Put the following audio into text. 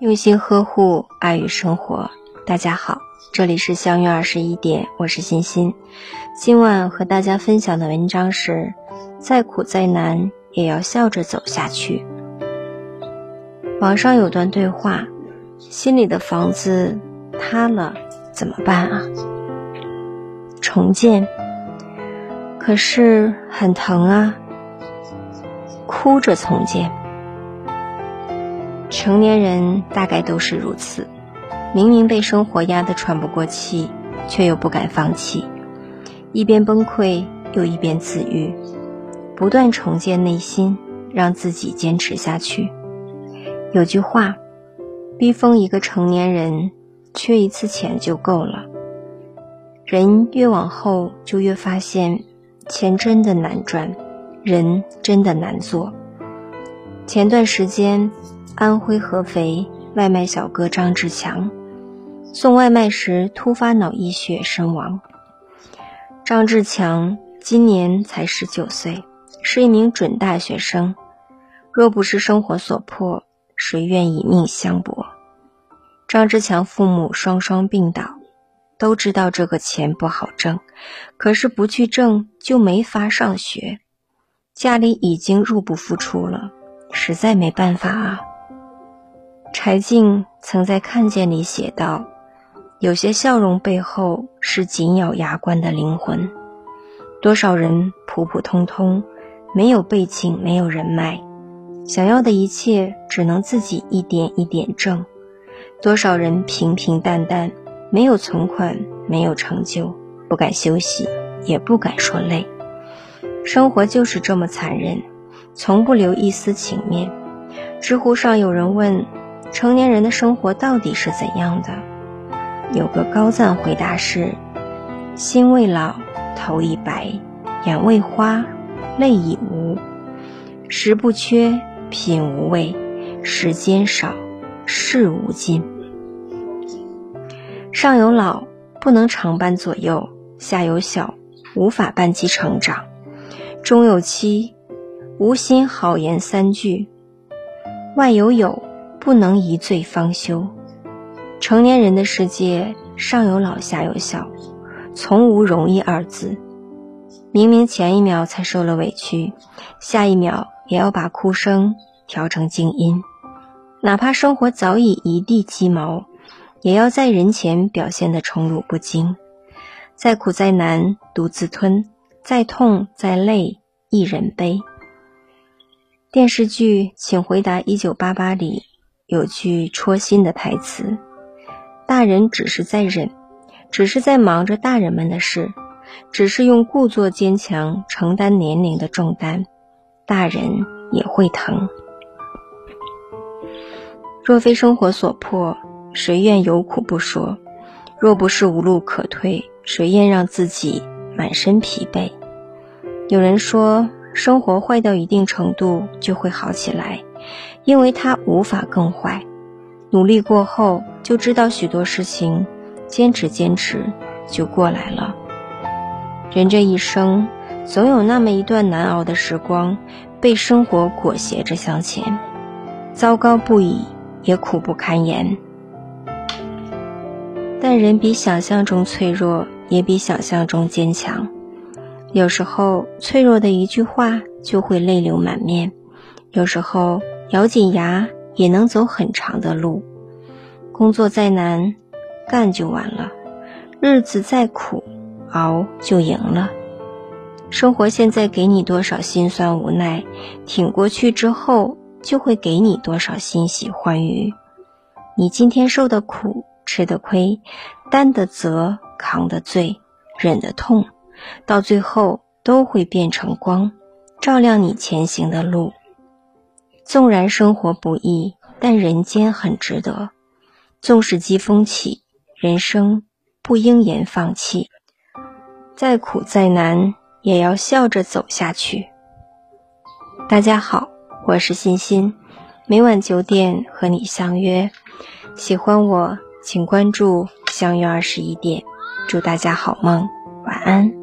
用心呵护，爱与生活。大家好，这里是相约二十一点，我是欣欣。今晚和大家分享的文章是：再苦再难，也要笑着走下去。网上有段对话：心里的房子塌了怎么办啊？重建。可是很疼啊，哭着重建。成年人大概都是如此，明明被生活压得喘不过气，却又不敢放弃，一边崩溃又一边自愈，不断重建内心，让自己坚持下去。有句话，逼疯一个成年人，缺一次钱就够了。人越往后，就越发现，钱真的难赚，人真的难做。前段时间。安徽合肥外卖小哥张志强送外卖时突发脑溢血身亡。张志强今年才十九岁，是一名准大学生。若不是生活所迫，谁愿以命相搏？张志强父母双双病倒，都知道这个钱不好挣，可是不去挣就没法上学。家里已经入不敷出了，实在没办法啊。柴静曾在《看见》里写道：“有些笑容背后是紧咬牙关的灵魂。多少人普普通通，没有背景，没有人脉，想要的一切只能自己一点一点挣。多少人平平淡淡，没有存款，没有成就，不敢休息，也不敢说累。生活就是这么残忍，从不留一丝情面。”知乎上有人问。成年人的生活到底是怎样的？有个高赞回答是：心未老，头已白，眼未花，泪已无，食不缺，品无味，时间少，事无尽。上有老，不能常伴左右；下有小，无法伴其成长；中有妻，无心好言三句；外有友。不能一醉方休。成年人的世界，上有老下有小，从无容易二字。明明前一秒才受了委屈，下一秒也要把哭声调成静音。哪怕生活早已一地鸡毛，也要在人前表现得宠辱不惊。再苦再难，独自吞；再痛再累，一人背。电视剧《请回答一九八八》里。有句戳心的台词：“大人只是在忍，只是在忙着大人们的事，只是用故作坚强承担年龄的重担，大人也会疼。若非生活所迫，谁愿有苦不说？若不是无路可退，谁愿让自己满身疲惫？有人说，生活坏到一定程度就会好起来。”因为他无法更坏，努力过后就知道许多事情，坚持坚持就过来了。人这一生，总有那么一段难熬的时光，被生活裹挟着向前，糟糕不已，也苦不堪言。但人比想象中脆弱，也比想象中坚强。有时候，脆弱的一句话就会泪流满面；有时候，咬紧牙也能走很长的路，工作再难，干就完了；日子再苦，熬就赢了。生活现在给你多少心酸无奈，挺过去之后就会给你多少欣喜欢愉。你今天受的苦、吃的亏、担的责、扛的罪、忍的痛，到最后都会变成光，照亮你前行的路。纵然生活不易，但人间很值得。纵使疾风起，人生不应言放弃。再苦再难，也要笑着走下去。大家好，我是欣欣，每晚九点和你相约。喜欢我，请关注“相约二十一点”。祝大家好梦，晚安。